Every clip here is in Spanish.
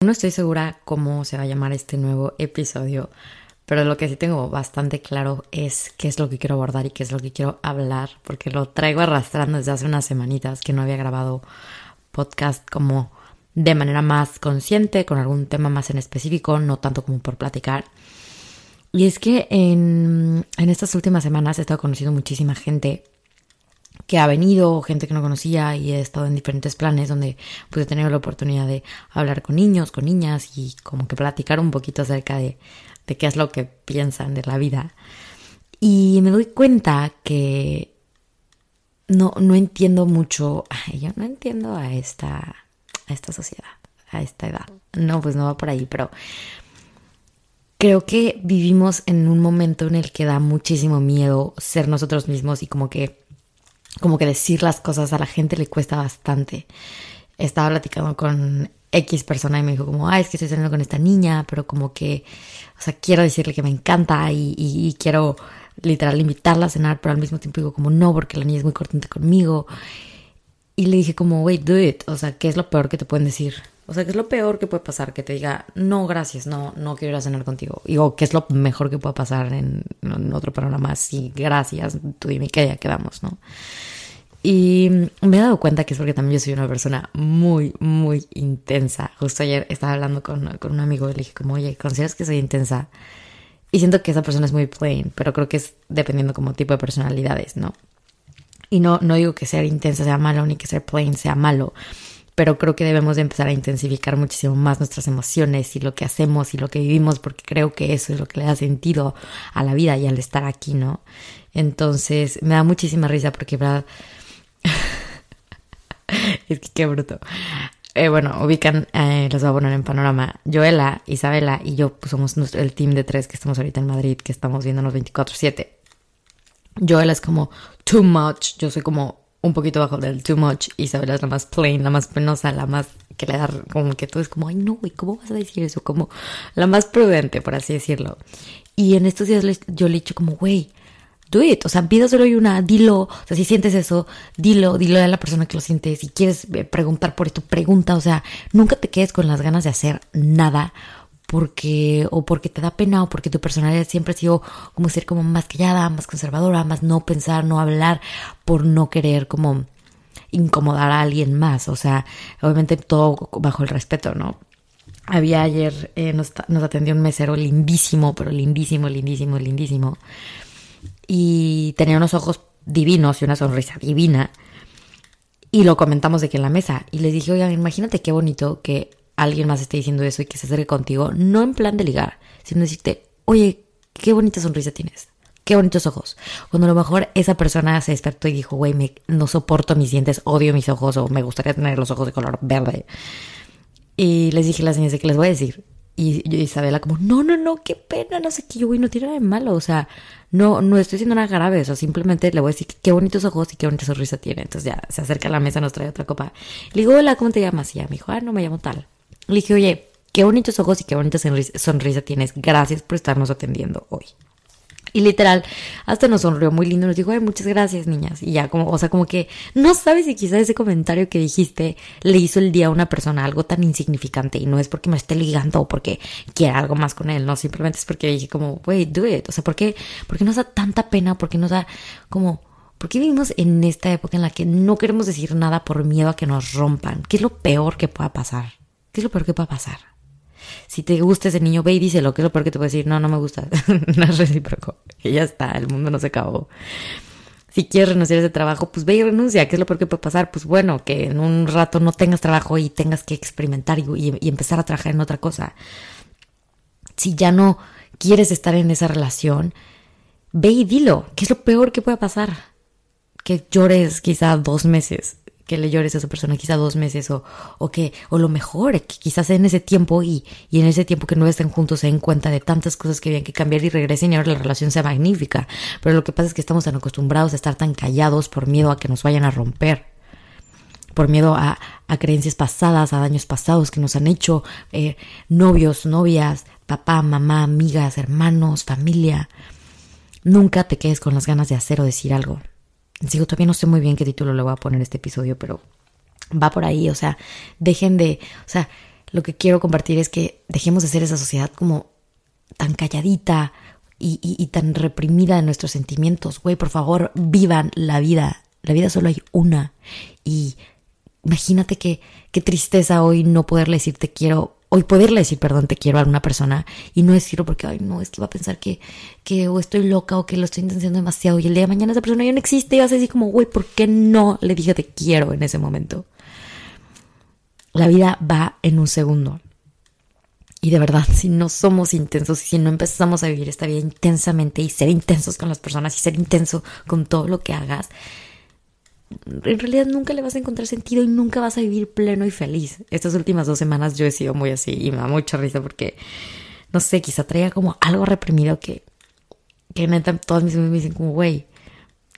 No estoy segura cómo se va a llamar este nuevo episodio, pero lo que sí tengo bastante claro es qué es lo que quiero abordar y qué es lo que quiero hablar, porque lo traigo arrastrando desde hace unas semanitas que no había grabado podcast como de manera más consciente, con algún tema más en específico, no tanto como por platicar. Y es que en, en estas últimas semanas he estado conociendo muchísima gente que ha venido, gente que no conocía y he estado en diferentes planes donde pues he tenido la oportunidad de hablar con niños, con niñas y como que platicar un poquito acerca de, de qué es lo que piensan de la vida. Y me doy cuenta que no, no entiendo mucho, yo no entiendo a esta, a esta sociedad, a esta edad. No, pues no va por ahí, pero creo que vivimos en un momento en el que da muchísimo miedo ser nosotros mismos y como que como que decir las cosas a la gente le cuesta bastante. Estaba platicando con X persona y me dijo como, ay, es que estoy saliendo con esta niña, pero como que, o sea, quiero decirle que me encanta y, quiero literal invitarla a cenar, pero al mismo tiempo digo como, no, porque la niña es muy cortante conmigo. Y le dije como, wait, do it. O sea, ¿qué es lo peor que te pueden decir? O sea, ¿qué es lo peor que puede pasar? Que te diga, no, gracias, no, no quiero ir a cenar contigo. Y o ¿qué es lo mejor que puede pasar en, otro programa? Sí, gracias, tú dime que ya quedamos, ¿no? Y me he dado cuenta que es porque también yo soy una persona muy, muy intensa. Justo ayer estaba hablando con, con un amigo y le dije como, oye, ¿consideras que soy intensa? Y siento que esa persona es muy plain, pero creo que es dependiendo como tipo de personalidades, ¿no? Y no, no digo que ser intensa sea malo ni que ser plain sea malo, pero creo que debemos de empezar a intensificar muchísimo más nuestras emociones y lo que hacemos y lo que vivimos porque creo que eso es lo que le da sentido a la vida y al estar aquí, ¿no? Entonces me da muchísima risa porque, ¿verdad? es que qué bruto. Eh, bueno, ubican, eh, los voy a poner en panorama. Joela, Isabela y yo pues, somos el team de tres que estamos ahorita en Madrid, que estamos viéndonos 24-7. Joela es como too much, yo soy como un poquito bajo del too much. Isabela es la más plain, la más penosa, la más que le da como que todo es como, ay no, güey, ¿cómo vas a decir eso? Como la más prudente, por así decirlo. Y en estos días yo le he dicho como, güey, do it. O sea, pídaselo y una, dilo. O sea, si sientes eso, dilo, dilo a la persona que lo siente. Si quieres eh, preguntar por esto, pregunta. O sea, nunca te quedes con las ganas de hacer nada porque o porque te da pena o porque tu personalidad siempre ha sido como ser como más callada, más conservadora, más no pensar, no hablar por no querer como incomodar a alguien más, o sea, obviamente todo bajo el respeto, ¿no? Había ayer, eh, nos, atendió un mesero lindísimo, pero lindísimo, lindísimo, lindísimo, y tenía unos ojos divinos y una sonrisa divina, y lo comentamos de que en la mesa, y les dije, oigan, imagínate qué bonito que alguien más esté diciendo eso y que se acerque contigo, no en plan de ligar, sino decirte, oye, qué bonita sonrisa tienes, qué bonitos ojos. Cuando a lo mejor esa persona se despertó y dijo, güey, no soporto mis dientes, odio mis ojos o me gustaría tener los ojos de color verde. Y les dije a las niñas de que les voy a decir. Y Isabela como, no, no, no, qué pena, no sé qué, yo, güey, no tiene nada de malo, o sea, no, no estoy diciendo nada grave, o sea, simplemente le voy a decir qué bonitos ojos y qué bonita sonrisa tiene. Entonces ya se acerca a la mesa, nos trae otra copa. Le digo, hola, ¿cómo te llamas? Y ya me dijo, ah, no me llamo tal. Le dije, oye, qué bonitos ojos y qué bonita sonrisa, tienes. Gracias por estarnos atendiendo hoy. Y literal, hasta nos sonrió muy lindo, nos dijo, ay, muchas gracias, niñas. Y ya como, o sea, como que no sabes si quizás ese comentario que dijiste le hizo el día a una persona algo tan insignificante y no es porque me esté ligando o porque quiera algo más con él, no, simplemente es porque dije como, wey, do it. O sea, ¿por qué, ¿por qué nos da tanta pena? ¿Por qué nos da como, ¿por qué vivimos en esta época en la que no queremos decir nada por miedo a que nos rompan? ¿Qué es lo peor que pueda pasar? ¿Qué es lo peor que puede pasar? Si te gusta ese niño, ve y díselo. ¿Qué es lo peor que te puede decir? No, no me gusta. no es recíproco. Y ya está, el mundo no se acabó. Si quieres renunciar a ese trabajo, pues ve y renuncia. ¿Qué es lo peor que puede pasar? Pues bueno, que en un rato no tengas trabajo y tengas que experimentar y, y empezar a trabajar en otra cosa. Si ya no quieres estar en esa relación, ve y dilo. ¿Qué es lo peor que puede pasar? Que llores quizá dos meses que le llores a esa persona quizá dos meses o, o que, o lo mejor, que quizás en ese tiempo y, y en ese tiempo que no estén juntos se den cuenta de tantas cosas que habían que cambiar y regresen y ahora la relación sea magnífica. Pero lo que pasa es que estamos tan acostumbrados a estar tan callados por miedo a que nos vayan a romper por miedo a, a, creencias pasadas, a daños pasados que nos han hecho eh, novios, novias, papá, mamá, amigas, hermanos, familia. Nunca te quedes con las ganas de hacer o decir algo. Sigo, todavía no sé muy bien qué título le voy a poner este episodio, pero va por ahí, o sea, dejen de, o sea, lo que quiero compartir es que dejemos de ser esa sociedad como tan calladita y, y tan reprimida de nuestros sentimientos. Güey, por favor, vivan la vida. La vida solo hay una. Y imagínate que qué tristeza hoy no poderle decir te quiero hoy poderle decir perdón te quiero a una persona y no decirlo porque ay no es que va a pensar que que o estoy loca o que lo estoy intentando demasiado y el día de mañana esa persona ya no existe y vas a decir como güey ¿por qué no le dije te quiero en ese momento? La vida va en un segundo. Y de verdad, si no somos intensos si no empezamos a vivir esta vida intensamente y ser intensos con las personas y ser intenso con todo lo que hagas, en realidad nunca le vas a encontrar sentido y nunca vas a vivir pleno y feliz. Estas últimas dos semanas yo he sido muy así y me da mucha risa porque, no sé, quizá traía como algo reprimido que, que neta todas mis amigas me dicen como, güey,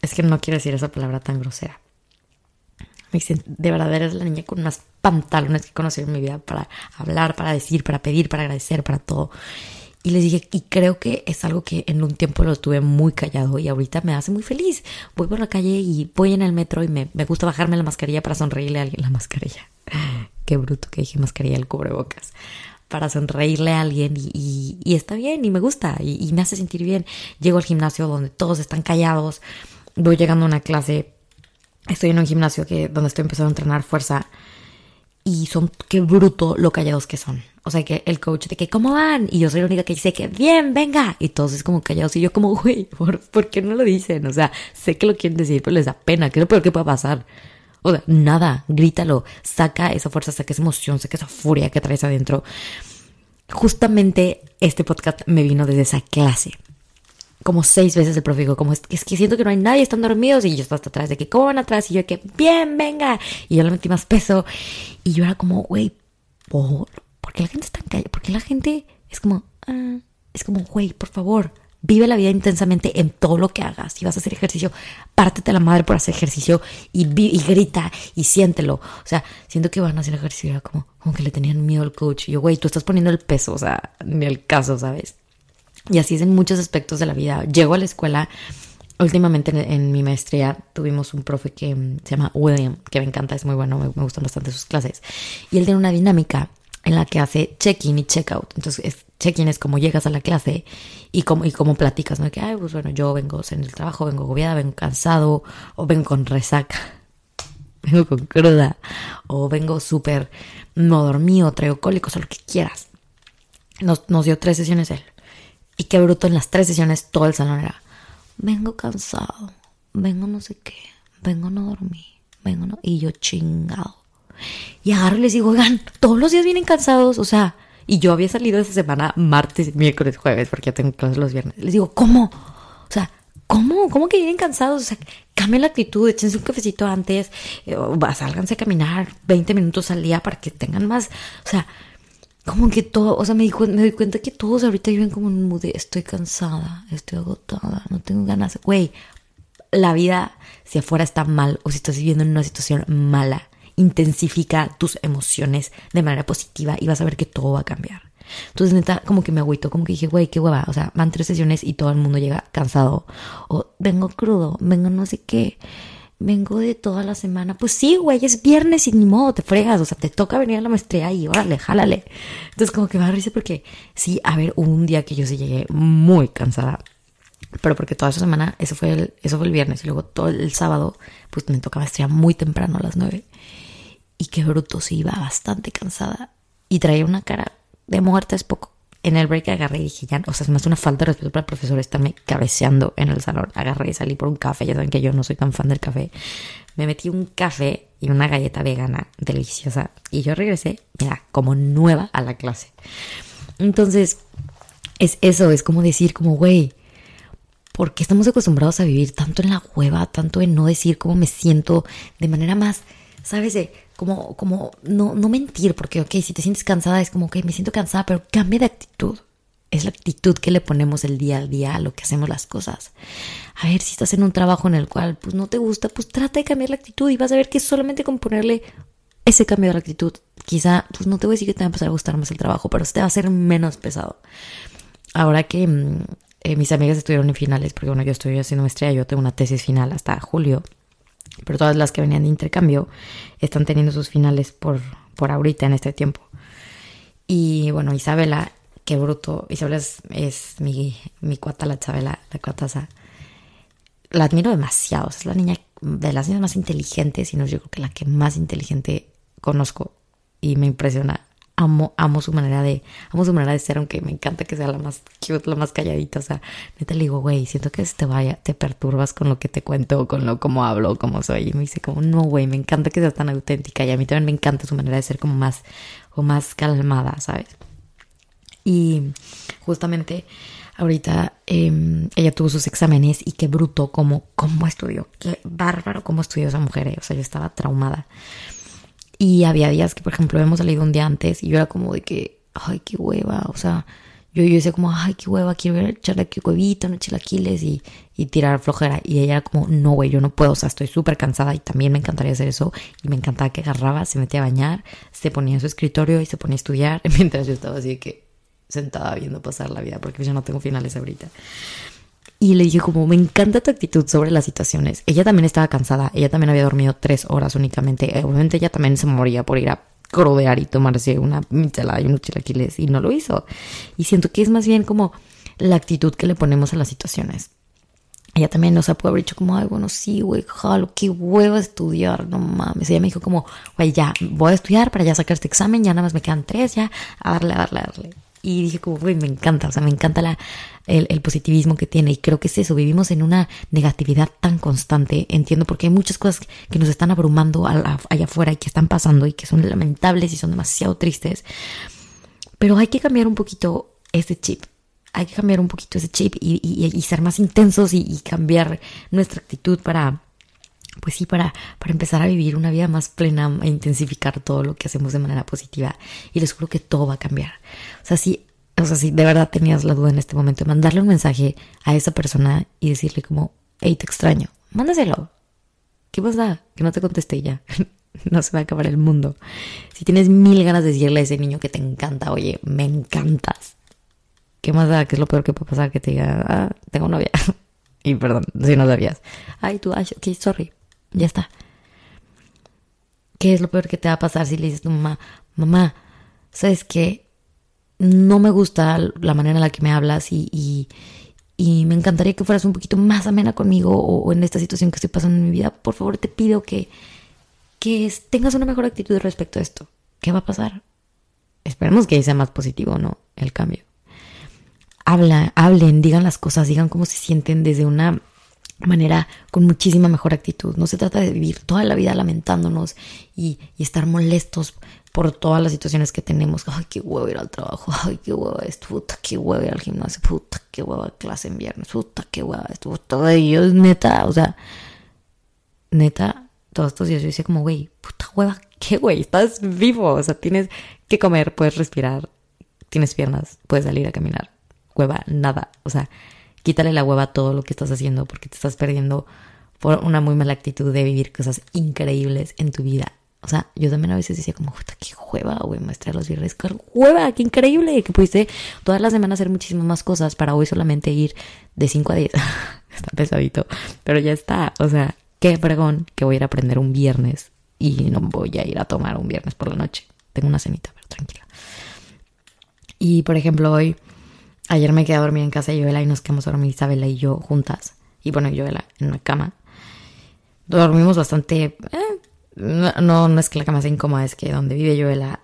es que no quiero decir esa palabra tan grosera. Me dicen, de verdad eres la niña con unas pantalones que conocí en mi vida para hablar, para decir, para pedir, para agradecer, para todo. Y les dije, y creo que es algo que en un tiempo lo estuve muy callado y ahorita me hace muy feliz. Voy por la calle y voy en el metro y me, me gusta bajarme la mascarilla para sonreírle a alguien. La mascarilla. Qué bruto que dije mascarilla, el cubrebocas. Para sonreírle a alguien y, y, está bien y me gusta y, y me hace sentir bien. Llego al gimnasio donde todos están callados. Voy llegando a una clase. Estoy en un gimnasio que, donde estoy empezando a entrenar fuerza y son qué bruto lo callados que son. O sea, que el coach de que, ¿cómo van? Y yo soy la única que dice que, bien, venga. Y todos es como callados. Y yo como, güey, ¿por, ¿por qué no lo dicen? O sea, sé que lo quieren decir, pero les da pena. ¿Qué es lo peor que puede pasar? O sea, nada, grítalo. Saca esa fuerza, saca esa emoción, saca esa furia que traes adentro. Justamente este podcast me vino desde esa clase como seis veces el profe como es, que siento que no hay nadie, están dormidos y yo estaba hasta atrás de que, ¿cómo van atrás? Y yo que, bien, venga. Y yo le metí más peso y yo era como, güey, ¿por, qué la gente está en calle? ¿Por qué la gente es como, ah, es como, güey, por favor, vive la vida intensamente en todo lo que hagas. Si vas a hacer ejercicio, pártete la madre por hacer ejercicio y, y grita y siéntelo. O sea, siento que van a hacer ejercicio era como, como que le tenían miedo al coach. Y yo, güey, tú estás poniendo el peso, o sea, ni el caso, ¿sabes? Y así es en muchos aspectos de la vida. Llego a la escuela, últimamente en, mi maestría tuvimos un profe que mm, se llama William, que me encanta, es muy bueno, me, gustan bastante sus clases. Y él tiene una dinámica en la que hace check-in y check-out. Entonces, check-in es como llegas a la clase y cómo, y cómo platicas, ¿no? Que, ay, pues bueno, yo vengo en el trabajo, vengo agobiada, vengo cansado, o vengo con resaca, vengo con cruda, o vengo súper no dormido, traigo cólicos, o lo que quieras. Nos, nos dio tres sesiones él. Y qué bruto en las tres sesiones todo el salón era, vengo cansado, vengo no sé qué, vengo no dormir, vengo no... Y yo chingado. Y agarro y les digo, oigan, todos los días vienen cansados, o sea, y yo había salido esa semana martes, miércoles, jueves, porque ya tengo clases los viernes. Les digo, ¿cómo? O sea, ¿cómo? ¿Cómo que vienen cansados? O sea, cambien la actitud, échense un cafecito antes, eh, o sálganse a caminar 20 minutos al día para que tengan más, o sea, como que todo, o sea, me, di, me doy cuenta que todos ahorita viven como un mood de estoy cansada, estoy agotada, no tengo ganas. Güey, la vida, si afuera está mal o si estás viviendo en una situación mala, intensifica tus emociones de manera positiva y vas a ver que todo va a cambiar. Entonces, neta, como que me agüito, como que dije, güey, qué hueva. O sea, van tres sesiones y todo el mundo llega cansado. O vengo crudo, vengo no sé qué vengo de toda la semana. Pues sí, güey, es viernes y ni modo, te fregas. O sea, te toca venir a la maestría y órale, jálale. Entonces, como que me da risa porque sí, a ver, hubo un día que yo sí llegué muy cansada. Pero porque toda esa semana, eso fue el, eso fue el viernes. Y luego todo el sábado, pues me tocaba maestría muy temprano a las nueve. Y qué bruto, sí, iba bastante cansada. Y traía una cara de muerte, es poco en el break agarré y dije, ya, o sea, se me hace una falta de respeto para el profesor estarme cabeceando en el salón. Agarré y salí por un café, ya saben que yo no soy tan fan del café. Me metí un café y una galleta vegana deliciosa y yo regresé, mira, como nueva a la clase. Entonces, es eso, es como decir, como, güey, ¿por qué estamos acostumbrados a vivir tanto en la cueva, tanto en no decir cómo me siento de manera más, ¿sabes? De como, como no, no mentir, porque, ok, si te sientes cansada es como, que me siento cansada, pero cambia de actitud. Es la actitud que le ponemos el día a día a lo que hacemos las cosas. A ver, si estás en un trabajo en el cual pues no te gusta, pues trata de cambiar la actitud y vas a ver que solamente con ponerle ese cambio de actitud, quizá, pues no te voy a decir que te va a empezar a gustar más el trabajo, pero te va a ser menos pesado. Ahora que mm, eh, mis amigas estuvieron en finales, porque bueno, yo estoy haciendo maestría, yo tengo una tesis final hasta julio pero todas las que venían de intercambio están teniendo sus finales por, por ahorita en este tiempo. Y bueno, Isabela, qué bruto. Isabela es, es mi, mi cuata, la Chabela, la cuataza. La admiro demasiado. Es la niña de las niñas más inteligentes y no yo creo que la que más inteligente conozco y me impresiona. Amo, su manera de, amo su manera de ser, aunque me encanta que sea la más cute, la más calladita. O sea, neta le digo, güey, siento que te vaya, te perturbas con lo que te cuento, con lo cómo hablo, cómo soy. Y me dice como, no, güey, me encanta que seas tan auténtica. Y a mí también me encanta su manera de ser como más, o más calmada, ¿sabes? Y justamente ahorita em, ella tuvo sus exámenes y qué bruto como cómo estudió, qué bárbaro cómo estudió esa mujer, eh. o sea, yo estaba traumada. Y había días que, por ejemplo, hemos salido un día antes y yo era como de que, ay, qué hueva, o sea, yo, yo decía como, ay, qué hueva, quiero echarle aquí huevito, no chilaquiles y, y tirar flojera. Y ella era como, no, güey, yo no puedo, o sea, estoy súper cansada y también me encantaría hacer eso. Y me encantaba que agarraba, se metía a bañar, se ponía en su escritorio y se ponía a estudiar mientras yo estaba así de que sentada viendo pasar la vida porque yo no tengo finales ahorita. Y le dije como, me encanta tu actitud sobre las situaciones. Ella también estaba cansada, ella también había dormido tres horas únicamente. Eh, obviamente ella también se moría por ir a crudear y tomarse una michelada y unos chilaquiles y no lo hizo. Y siento que es más bien como la actitud que le ponemos a las situaciones. Ella también, o sea, puede haber dicho como, ay, bueno, sí, güey, jalo, qué huevo estudiar, no mames. Ella me dijo como, güey, ya, voy a estudiar para ya sacar este examen, ya nada más me quedan tres, ya, a darle, a darle, a darle. Y dije como, güey, me encanta, o sea, me encanta la, el, positivismo que tiene. Y creo que es eso, vivimos en una negatividad tan constante. Entiendo porque hay muchas cosas que nos están abrumando allá afuera y que están pasando y que son lamentables y son demasiado tristes. Pero hay que cambiar un poquito ese chip. Hay que cambiar un poquito ese chip y, y, ser más intensos y cambiar nuestra actitud para, pues sí, para, para empezar a vivir una vida más plena e intensificar todo lo que hacemos de manera positiva. Y les juro que todo va a cambiar. O sea, si, o sea, si de verdad tenías la duda en este momento, mandarle un mensaje a esa persona y decirle como, hey, te extraño, mándaselo. ¿Qué pasa? Que no te contesté ya. no se va a acabar el mundo. Si tienes mil ganas de decirle a ese niño que te encanta, oye, me encantas. ¿Qué más da? ¿Qué es lo peor que puede pasar? Que te diga, ah, tengo novia. y perdón, si no sabías. Ay, tú, ay, ok, sorry ya está. ¿Qué es lo peor que te va a pasar si le dices a tu mamá, mamá, sabes que no me gusta la manera en la que me hablas y, y, me encantaría que fueras un poquito más amena conmigo o, en esta situación que estoy pasando en mi vida? Por favor, te pido que, que tengas una mejor actitud respecto a esto. ¿Qué va a pasar? Esperemos que sea más positivo, ¿no? El cambio. Habla, hablen, digan las cosas, digan cómo se sienten desde una manera con muchísima mejor actitud. No se trata de vivir toda la vida lamentándonos y, estar molestos por todas las situaciones que tenemos. Ay, qué huevo ir al trabajo. Ay, qué huevo esto. Puta, qué huevo ir al gimnasio. Puta, qué huevo clase en viernes. Puta, qué huevo esto. Ello es neta. O sea, neta, todos estos días yo decía como, güey, puta hueva, qué güey, estás vivo. O sea, tienes que comer, puedes respirar, tienes piernas, puedes salir a caminar. Hueva, nada. O sea, quítale la hueva a todo lo que estás haciendo porque te estás perdiendo por una muy mala actitud de vivir cosas increíbles en tu vida. O sea, yo también a veces decía como, qué hueva, güey, muestra los viernes, qué hueva, qué increíble, que pudiste todas las semanas hacer muchísimas más cosas para hoy solamente ir de 5 a 10. está pesadito, pero ya está. O sea, qué fregón que voy a ir a aprender un viernes y no voy a ir a tomar un viernes por la noche. Tengo una cenita, pero tranquila. Y por ejemplo, hoy Ayer me quedé a dormir en casa de Joela y nos quedamos a dormir Isabela y yo juntas. Y bueno, Joela en una cama. Dormimos bastante... Eh, no, no es que la cama sea incómoda, es que donde vive Joela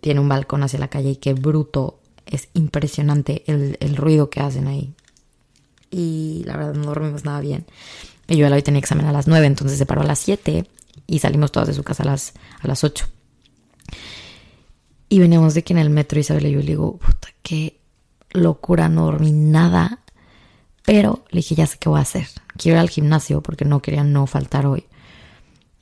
tiene un balcón hacia la calle y qué bruto. Es impresionante el, el ruido que hacen ahí. Y la verdad no dormimos nada bien. Y Joela hoy tenía examen a las 9, entonces se paró a las 7 y salimos todas de su casa a las, a las 8. Y veníamos de que en el metro Isabela y yo le digo, puta, qué locura, no dormí nada. Pero le dije, ya sé qué voy a hacer. Quiero ir al gimnasio porque no quería no faltar hoy.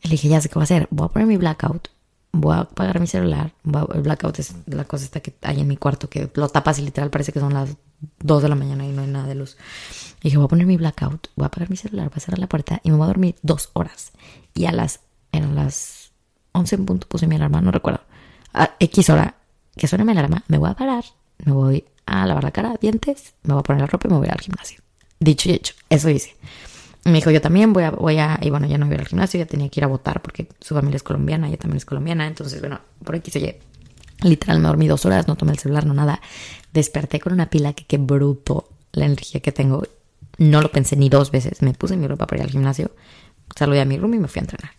Le dije, ya sé qué voy a hacer. Voy a poner mi blackout. Voy a apagar mi celular. el blackout es la cosa esta que hay en mi cuarto que lo tapas y literal parece que son las 2 de la mañana y no hay nada de luz. Le dije, voy a poner mi blackout. Voy a apagar mi celular. Voy a cerrar la puerta y me voy a dormir dos horas. Y a las, en las 11 en punto puse mi alarma, no recuerdo. A X hora que suene mi alarma, me voy a parar. Me voy a lavar la cara, dientes, me voy a poner la ropa y me voy al gimnasio. Dicho y hecho, eso dice. Me dijo, yo también voy a, voy a, y bueno, ya no voy al gimnasio, ya tenía que ir a votar porque su familia es colombiana, ella también es colombiana, entonces, bueno, por aquí se. Literal, me dormí dos horas, no tomé el celular, no nada. Desperté con una pila que qué bruto la energía que tengo. No lo pensé ni dos veces. Me puse mi ropa para ir al gimnasio, saludé a mi room y me fui a entrenar.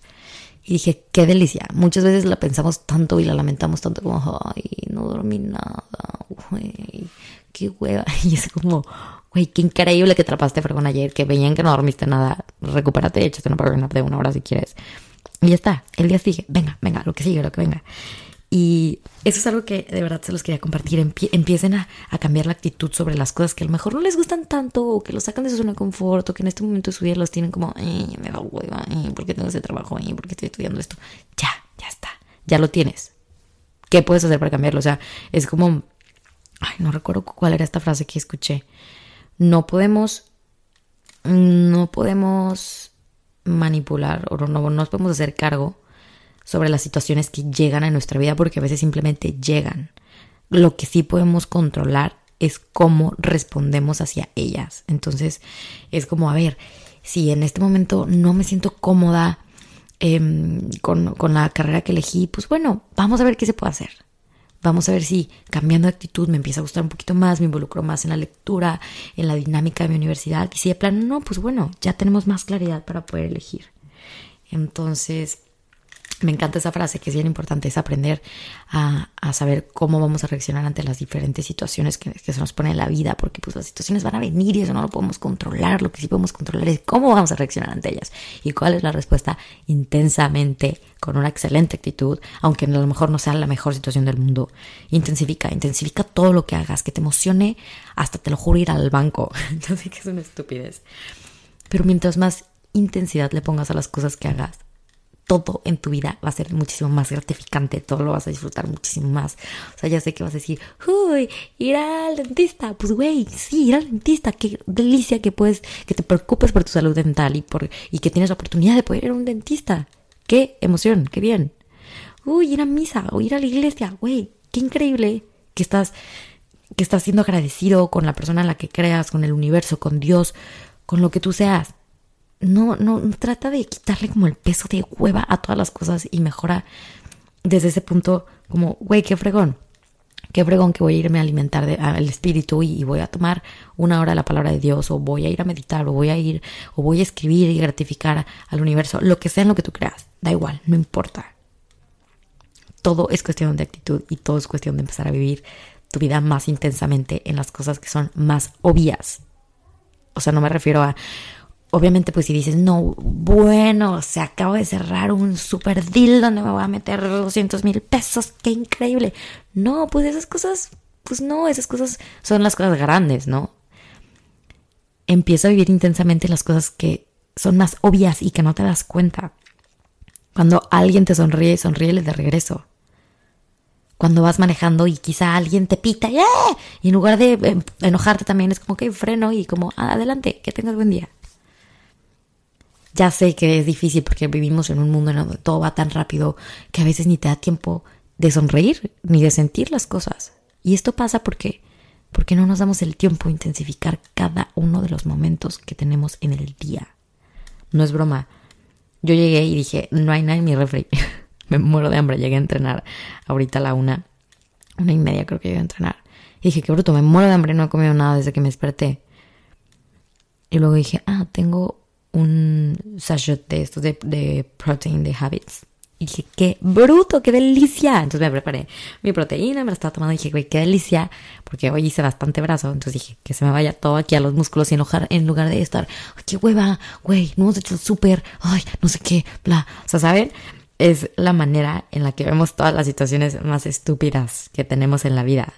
Y dije, qué delicia. Muchas veces la pensamos tanto y la lamentamos tanto como, ay, no dormí nada, güey, qué hueva. Y es como, güey, qué increíble que trapaste fregón ayer, que veían que no dormiste nada. Recupérate, échate una power de una hora si quieres. Y ya está. El día sigue. Venga, venga, lo que sigue, lo que venga. Y eso es algo que de verdad se los quería compartir. empiecen a, cambiar la actitud sobre las cosas que a lo mejor no les gustan tanto o que los sacan de su zona de confort o que en este momento de su vida los tienen como, me da hueva, ¿por qué tengo ese trabajo? ¿Por qué estoy estudiando esto? Ya, ya está, ya lo tienes. ¿Qué puedes hacer para cambiarlo? O sea, es como, ay, no recuerdo cuál era esta frase que escuché. No podemos, no podemos manipular o no nos podemos hacer cargo sobre las situaciones que llegan a nuestra vida porque a veces simplemente llegan. Lo que sí podemos controlar es cómo respondemos hacia ellas. Entonces es como, a ver, si en este momento no me siento cómoda em, con, con la carrera que elegí, pues bueno, vamos a ver qué se puede hacer. Vamos a ver si cambiando de actitud me empieza a gustar un poquito más, me involucro más en la lectura, en la dinámica de mi universidad. Y si de plano no, pues bueno, ya tenemos más claridad para poder elegir. Entonces, me encanta esa frase que es bien importante, es aprender a, saber cómo vamos a reaccionar ante las diferentes situaciones que, se nos pone en la vida, porque pues las situaciones van a venir y eso no lo podemos controlar, lo que sí podemos controlar es cómo vamos a reaccionar ante ellas y cuál es la respuesta intensamente, con una excelente actitud, aunque a lo mejor no sea la mejor situación del mundo, intensifica, intensifica todo lo que hagas, que te emocione, hasta te lo juro ir al banco, yo sé que es una estupidez, pero mientras más intensidad le pongas a las cosas que hagas, todo en tu vida va a ser muchísimo más gratificante, todo lo vas a disfrutar muchísimo más. O sea, ya sé que vas a decir, uy, ir al dentista, pues güey, sí, ir al dentista, qué delicia que puedes, que te preocupes por tu salud dental y, por, y que tienes la oportunidad de poder ir a un dentista. Qué emoción, qué bien. Uy, ir a misa o ir a la iglesia, güey, qué increíble que estás, que estás siendo agradecido con la persona en la que creas, con el universo, con Dios, con lo que tú seas no, no, trata de quitarle como el peso de hueva a todas las cosas y mejora desde ese punto como, güey, qué fregón, qué fregón que voy a irme a alimentar al espíritu y, voy a tomar una hora la palabra de Dios o voy a ir a meditar o voy a ir o voy a escribir y gratificar al universo, lo que sea en lo que tú creas, da igual, no importa. Todo es cuestión de actitud y todo es cuestión de empezar a vivir tu vida más intensamente en las cosas que son más obvias. O sea, no me refiero a, obviamente pues si dices, no, bueno, se acaba de cerrar un super deal donde me voy a meter 200 mil pesos, qué increíble. No, pues esas cosas, pues no, esas cosas son las cosas grandes, ¿no? Empieza a vivir intensamente las cosas que son más obvias y que no te das cuenta. Cuando alguien te sonríe, sonríele de regreso. Cuando vas manejando y quizá alguien te pita ¡eh! y en lugar de eh, enojarte también es como que freno y como adelante, que tengas buen día. Ya sé que es difícil porque vivimos en un mundo en donde todo va tan rápido que a veces ni te da tiempo de sonreír ni de sentir las cosas. Y esto pasa porque porque no nos damos el tiempo a intensificar cada uno de los momentos que tenemos en el día. No es broma. Yo llegué y dije, no hay nada en mi refri. me muero de hambre. Llegué a entrenar ahorita a la una, una y media creo que llegué a entrenar. Y dije, qué bruto, me muero de hambre, no he comido nada desde que me desperté. Y luego dije, ah, tengo un sachet de estos de, protein de habits. Y dije, qué bruto, qué delicia. Entonces me preparé mi proteína, me la estaba tomando y dije, güey, qué delicia. Porque hoy hice bastante brazo. Entonces dije, que se me vaya todo aquí a los músculos y enojar en lugar de estar, qué hueva, güey, no hemos hecho súper, ay, no sé qué, bla. O sea, ¿saben? Es la manera en la que vemos todas las situaciones más estúpidas que tenemos en la vida.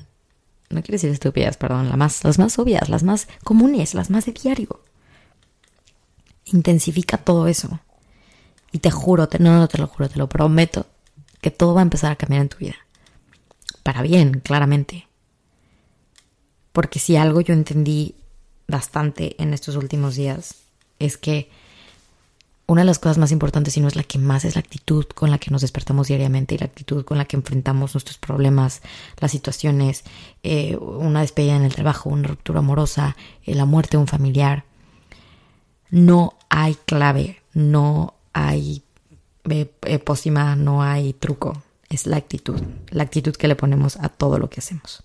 No quiero decir estúpidas, perdón, las más, las más obvias, las más comunes, las más de diario intensifica todo eso. Y te juro, no, no te lo juro, te lo prometo, que todo va a empezar a cambiar en tu vida. Para bien, claramente. Porque si algo yo entendí bastante en estos últimos días es que una de las cosas más importantes, y no es la que más, es la actitud con la que nos despertamos diariamente y la actitud con la que enfrentamos nuestros problemas, las situaciones, eh, una despedida en el trabajo, una ruptura amorosa, eh, la muerte de un familiar no hay clave, no hay eh, eh, pócima, no hay truco. es la actitud, la actitud que le ponemos a todo lo que hacemos.